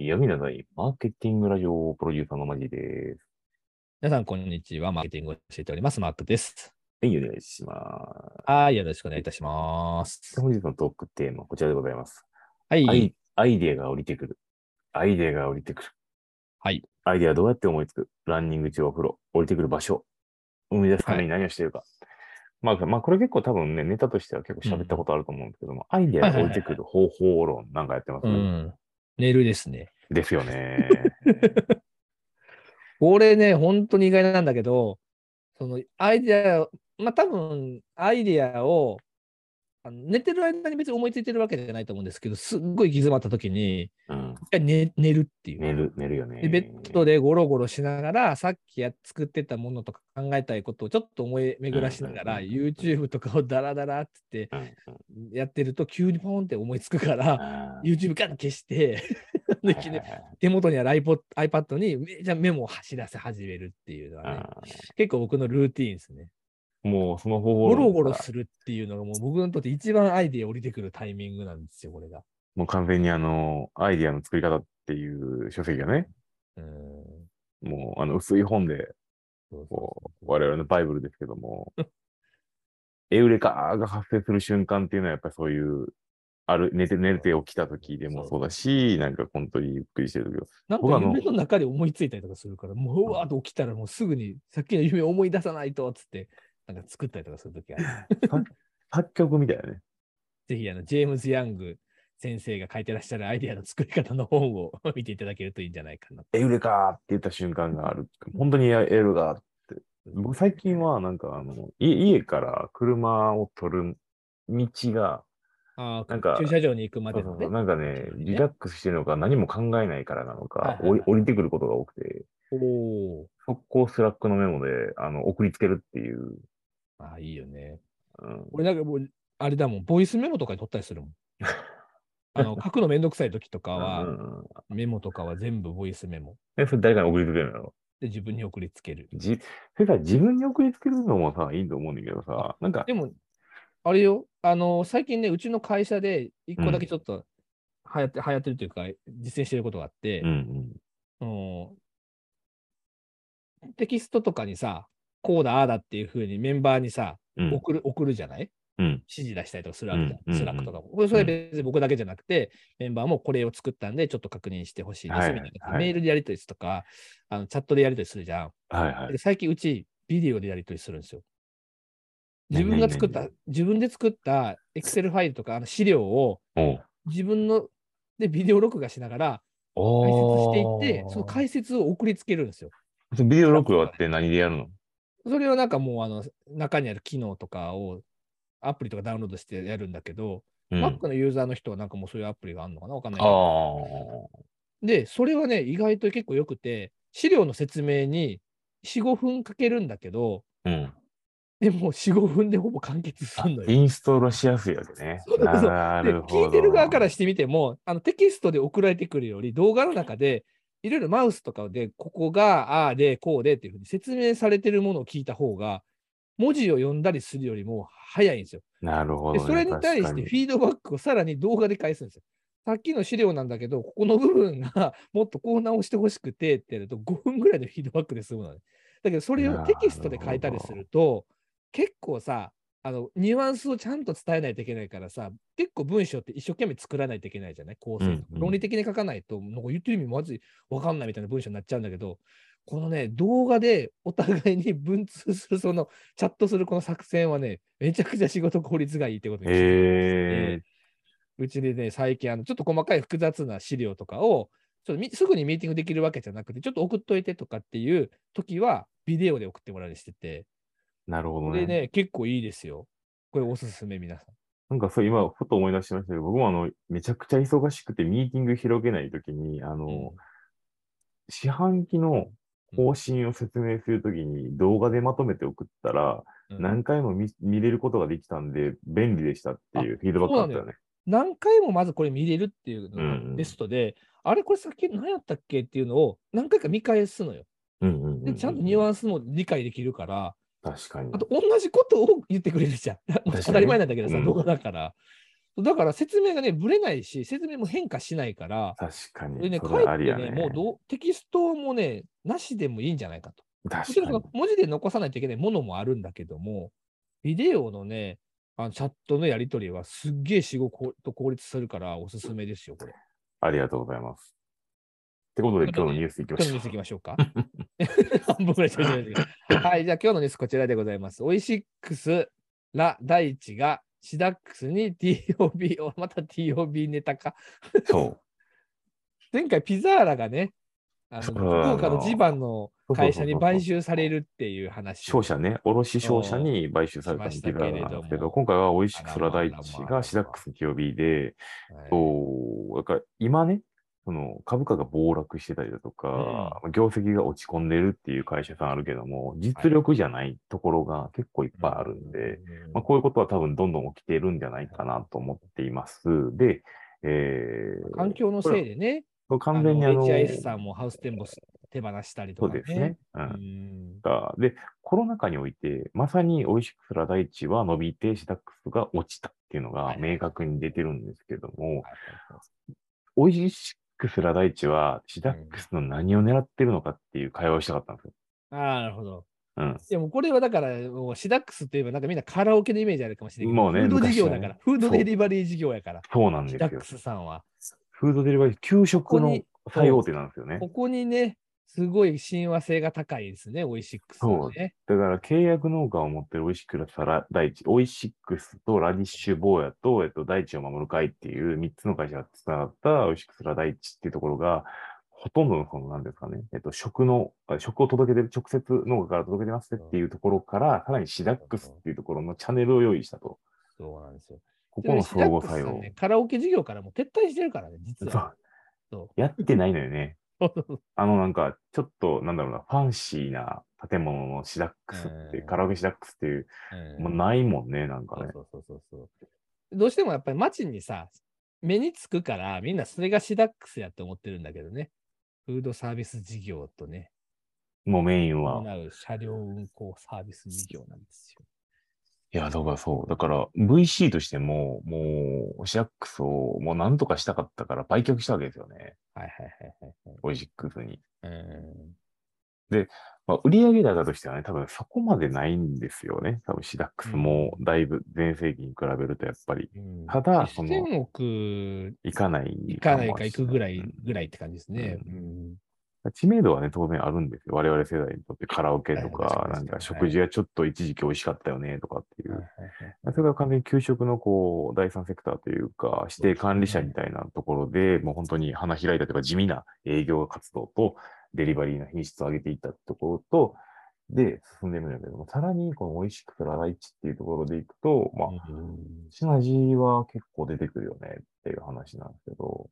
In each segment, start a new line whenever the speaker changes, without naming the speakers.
闇なないマーケティングラジオプロデューサーのマジです。
皆さん、こんにちは。マーケティングを教えております。マークです。
はい、お願いします。
はい、よろしくお願いいたします。
本日のトークテーマ、こちらでございます。
はい。
アイアイデアが降りてくる。アイデアが降りてくる。
はい。
アイデアどうやって思いつく？ランニング中お風呂、降りてくる場所、生み出すために何をしているか。まあ、まあ、これ結構多分ね、ネタとしては結構喋ったことあると思うんですけども、アイデアが降りてくる方法論なんかやってますね。
うん。寝るですね。
ですよね。
これね、本当に意外なんだけど、そのアイデア、まあ多分、アイデアを、あの寝てる間に別に思いついてるわけじゃないと思うんですけど、すっごい行き詰まった時に、
うん。
一回寝寝るっていう。
寝る、寝るよね。
で、ベッドでゴロゴロしながら、さっきや作ってたものとか考えたいことをちょっと思い巡らしながら、
うんうんうん
YouTube とかをダラダラっつって
うんうん
やってると、急にポンって思いつくから、
あー
YouTube ガンと消して、で
はいはいはい
手元にある iPod iPad にめじゃあメモを走らせ始めるっていうのはね、
あ
結構僕のルーティーンですね。
ーもうその方法
ゴロゴロするっていうのがもう僕にとって一番アイデア降りてくるタイミングなんですよ、これが。
もう完全にあの、アイディアの作り方っていう書籍がね、
うーん。
もうあの薄い本で、こう我々のバイブルですけども、エウレカが発生する瞬間っていうのはやっぱりそういう、ある、寝て、寝て起きた時でもそうだし、なんか本当にゆっくりしてる時。
なんか夢の中で思いついたりとかするから、もううわーっと起きたらもうすぐにさっきの夢を思い出さないとっつって、なんか作ったりとかするときある。
作曲みたいなね。
ぜひあの、ジェームズ・ヤング先生が書いてらっしゃるアイデアの作り方の本を 見ていただけるといいんじゃないかな。
エウレカって言った瞬間がある。本当にエウレカって。僕最近はなんかあの、い家から車を取る道が、
ああ、
なんか
駐車場に行くまでのね
そうそう。なんかね、リラックスしてるのか何も考えないからなのか、
はいはいはい
降りてくることが多くて、
おお
速攻スラックのメモであの送りつけるっていう。
ー。ああ、いいよね。
うん、
俺なんかもう、あれだもん、ボイスメモとかで撮ったりするもん。あの、書くのめんどくさい時とか
う
は、
んうん
メモとかは全部ボイスメモ。
え、それ誰かに送りつけるの？よ。
で、自分に送りつける。
じ、それから自分に送りつけるのもさ、いいと思うんだけどさ、なんか、
でも、あれよ、あの、最近ね、うちの会社で一個だけちょっと流行って、流行ってるというか、実践してることがあって、
うんうん。
テキストとかにさ、こうだ、ああだっていうふうにメンバーにさ、
うん
送る、送るじゃない？
うん。
指示出したりとかするわけじゃん。 Slack とかも。それ別に僕だけじゃなくて、メンバーもこれを作ったんで、ちょっと確認してほしいです
はい
みたいな、
はい
メールでやり取りするとか、あのチャットでやり取りするじゃん。
はいはい
で。最近うち、ビデオでやり取りするんですよ。自
何
分が作った
何、
自分で作ったエクセルファイルとかあの資料を自分のでビデオ録画しながら解
お
説していって、その解説を送りつけるんですよ。
そのビデオ録画って何でやるの？
それはなんかもうあの中にある機能とかをアプリとかダウンロードしてやるんだけど、
うん。
Mac のユーザーの人はなんかもうそういうアプリがあるのかなわかんない。で、それはね、意外と結構良くて、資料の説明に4、5分かけるんだけど、
うん。
でも4、5分でほぼ完結す
あ
るのよ。
インストールしやすいわけね。
そうそうそうで
なるほど。
聞いてる側からしてみても、あのテキストで送られてくるより、動画の中で、いろいろマウスとかで、ここがああで、こうでっていうふうに説明されてるものを聞いた方が、文字を読んだりするよりも早いんですよ。
なるほど、ね。
でそれに対してフィードバックをさらに動画で返すんですよ。さっきの資料なんだけど、ここの部分が もっとこう直してほしくてってやると5分ぐらいのフィードバックで済むのね。だけど、それをテキストで書いたりすると、結構さ、あのニュアンスをちゃんと伝えないといけないからさ、結構文章って一生懸命作らないといけないじゃない？構成、
うんうん。
論理的に書かないと、なんか言ってる意味まずいわかんないみたいな文章になっちゃうんだけど、このね、動画でお互いに文通する、そのチャットするこの作戦はね、めちゃくちゃ仕事効率がいいってことに気づいて
へえ。
うちでね、最近あの、ちょっと細かい複雑な資料とかを、ちょっとみすぐにミーティングできるわけじゃなくて、ちょっと送っといてとかっていう時は、ビデオで送ってもらうようにしてて、
なるほどね。
これね、結構いいですよ。これおすすめ、皆さん。
なんかそう、今、ふと思い出しましたけど、僕もあの、めちゃくちゃ忙しくてミーティング広げないときに、あの、
うん
四半期の方針を説明するときに動画でまとめて送ったら、
うん
何回も見見れることができたんで、便利でしたっていうフィードバックあったよね。
何回もまずこれ見れるっていうの
うんうん
がベストで、あれこれさっき何やったっけっていうのを何回か見返すのよ。
うんうんうんうん
で、ちゃんとニュアンスも理解できるから、
確かに
あ。と同じことを言ってくれるじゃん。
に
当たり前なんだけどさ、
うん
動画だから。だから説明がね、ぶれないし、説明も変化しないから、
確かに。
これね、
そ
かえってね、
ね。
もうどうテキストもね、なしでもいいんじゃないかと。も
確かに。
文字で残さないといけないものもあるんだけども、ビデオのね、あのチャットのやり取りはすっげえ仕事と効率するからおすすめですよ、これ。
ありがとうございます。ってことで、今日のニュースいきましょう
今日のニュースいきましょうか。半分ぐらいしか言ってないはい、じゃあ今日のニュースこちらでございます。オイシックスら大地がシダックスに TOB を、また TOB ネタか。
そう。
前回ピザーラがね、あの
そう
福岡の地盤の会社に買収されるっていう話。
商社ね、卸商社に買収されたピザなんですけど、今回はオイシックスラ大地がシダックス TOB で、
はい
そう、だから今ね、その株価が暴落してたりだとか、業績が落ち込んでるっていう会社さんあるけども、実力じゃないところが結構いっぱいあるんで、まあ、こういうことは多分どんどん起きているんじゃないかなと思っています。で、えー、
環境のせいでね、
完全にあの、
HIS さんもハウステンボス手放したりとかね。
そうですね。う。
うんん
がで、コロナ禍において、まさにオイシックスラ大地は伸びて、シダックスが落ちたっていうのが
はい
明確に出てるんですけども、
はいはい
オイシックスラ大地はシダックスの何を狙ってるのかっていう会話をしたかったんですよ。
ああ、なるほど。
うん。
でもこれはだから、もうシダックスといえば、なんかみんなカラオケのイメージあるかもしれないけど、
もうね
フード事業だから、
ね
フードデリバリー事業やから、
そうなんですよ
シダック。スさんは。
フードデリバリー、給食の最大手なんですよね。
ここにね、すごい親和性が高いですね、オイシックスはね。
だから契約農家を持ってるオイシックスラ大地、オイシックスとらでぃっしゅぼーやと、えっと、大地を守る会っていう3つの会社がつながったオイシックスラ大地っていうところが、ほとんどのその、なんですかね、えっと、食の、あ食を届けてる、直接農家から届けてますっていうところから、さらにシダックスっていうところのチャンネルを用意したと。
そうなんですよ。
ここの相互作用。
ねカラオケ事業からもう撤退してるからね、実
そ
は。
う。
そ
やってないのよね。
う
あのなんか、ちょっと、なんだろうな、ファンシーな建物のシダックスって、
うん
カラオケシダックスっていう、
うん
もうないもんね、なんかね。
そうそうそうそうそう。どうしてもやっぱり街にさ、目につくから、みんなそれがシダックスやって思ってるんだけどね。フードサービス事業とね、
もうメインは。
担う車両運行サービス事業なんですよ。
いや、だからそう。だから VC としても、もう、シダックスをもうなんとかしたかったから売却したわけですよね。
はいはいはいはいはい。
オイシックスに。
うん
まあ、売上高としてはね、多分そこまでないんですよね。多分シダックスもだいぶ前世紀に比べるとやっぱり
うん
ただその
1000億
いかない
いかないか
もし
行くぐらい
うん
ぐらいって感じですね。
う
うん
知名度はね、当然あるんですよ。我々世代にとってカラオケと
はい
か、なんか食事がちょっと一時期美味しかったよねとかっていう。それが完全に給食のこう、第三セクターというか、指定管理者みたいなところで、もう本当に花開いたというか地味な営業活動と、デリバリーの品質を上げていったところと、で、進んでるんだけども、さらにこの美味しくてラライチっていうところでいくと、まあ、
うん
シナジーは結構出てくるよねっていう話なんですけど、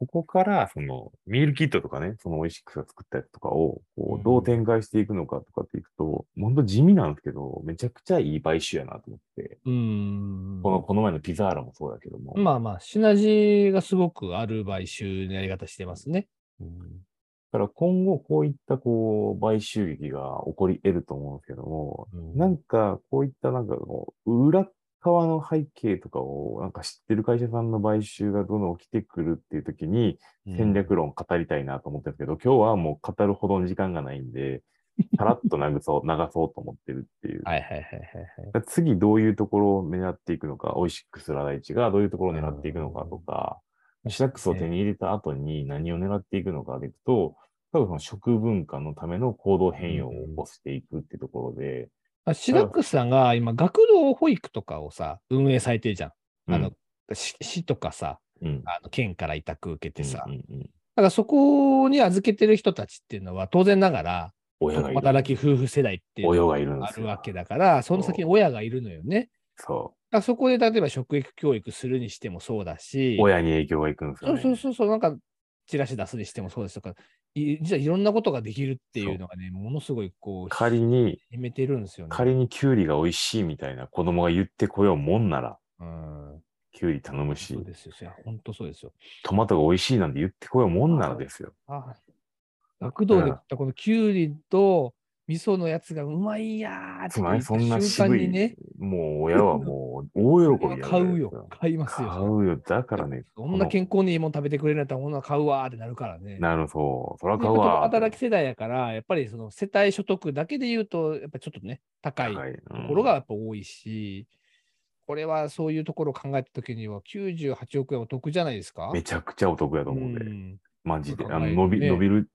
ここから、その、ミールキットとかね、そのオイシックスが作ったやつとかを、こ
うん
う、どう展開していくのかとかっていくと、本当地味なんですけど、めちゃくちゃいい買収やなと思って、
うん
この、この前のピザーラもそうだけども、
まあまあ、シナジーがすごくある買収のやり方してますね。
うん。だから今後こういったこう、買収劇が起こり得ると思うんですけども、なんか、こういったなんかこう、裏側の背景とかをなんか知ってる会社さんの買収がどんどん起きてくるっていう時に戦略論語りたいなと思ってるんですけど、今日はもう語るほどの時間がないんで、さらっと流そう、流そうと思ってるっていう。
はいはいはいはいはい。
次どういうところを狙っていくのか、オイシックスラダイチがどういうところを狙っていくのかとか、シダックスを手に入れた後に何を狙っていくのかでいくと、多分その食文化のための行動変容を起こしていくっていうところで、
あシダックスさんが今、学童保育とかをさ、運営されてるじゃん。あの、市市とかさ、
うん、
あの県から委託受けてさ。
うんうんうん
だからそこに預けてる人たちっていうのは、当然ながら、
親がいる。
働き夫婦世代っていうの
親
が。あるわけだから、その先に親がいるのよね。
そ
だからそこで例えば食育教育するにしてもそうだし、
う。親に影響がいくんですよ
そう
ね。
そうそうそう、なんか、チラシ出すにしてもそうですとか、い実はいろんなことができるっていうのがね、ものすごいこう、
仮に、
決めてるんですよね。
仮にキュウリが美味しいみたいな子供が言ってこようもんなら、
うん。
キュウリ頼むし
そう、ですよ。いや、本当そうですよ。
トマトが美味しいなんて言ってこようもんならですよ。
あ学童で食ったこのキュウリと味噌のやつがうまいやーって瞬間にね、
もう親はもう大喜びや
買うよ、買いますよ。
買うよ。だからね、
そんな健康にいいもん食べてくれるんだったの買うわーってなるからね。
なるそう。そら買うわ。
働き世代やから、やっぱりその世帯所得だけで言うと、やっぱちょっとね、高い。ところがやっぱ多いし、これはそういうところを考えたときには、98億円お得じゃないですか？
うんめちゃくちゃお得やと思うんで、
うん
マジで。あの伸び、
ね
伸びる、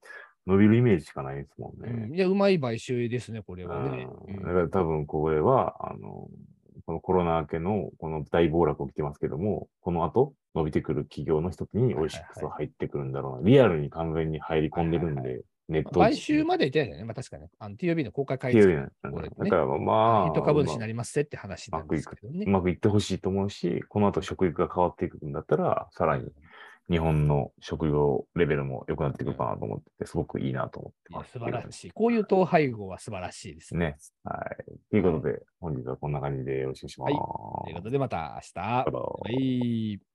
伸びるイメージしかないですもんね。
うんいや、うまい買収ですね、これはね。
だから多分これは、あの、このコロナ明けのこの大暴落起きてますけども、この後伸びてくる企業の一つにオイシックスは入ってくるんだろうな。リアルに完全に入り込んでるん
はい
で、ネット
買収まで言ってないよね。まあ確かに。あの TOB の公開会議ね
だからまあ、
ヒット株主になりますって話なんですけどね
う。まくいってほしいと思うし、この後食育が変わっていくんだったら、さらに日本の食業レベルも良くなっていくかなと思ってて、すごくいいなと思ってます。
素晴らしい。こういう統廃合は素晴らしいですね。
ね。はい。ということで、本日はこんな感じでよろしくお願いします。
ということで、また明日。
バイバイ
バイ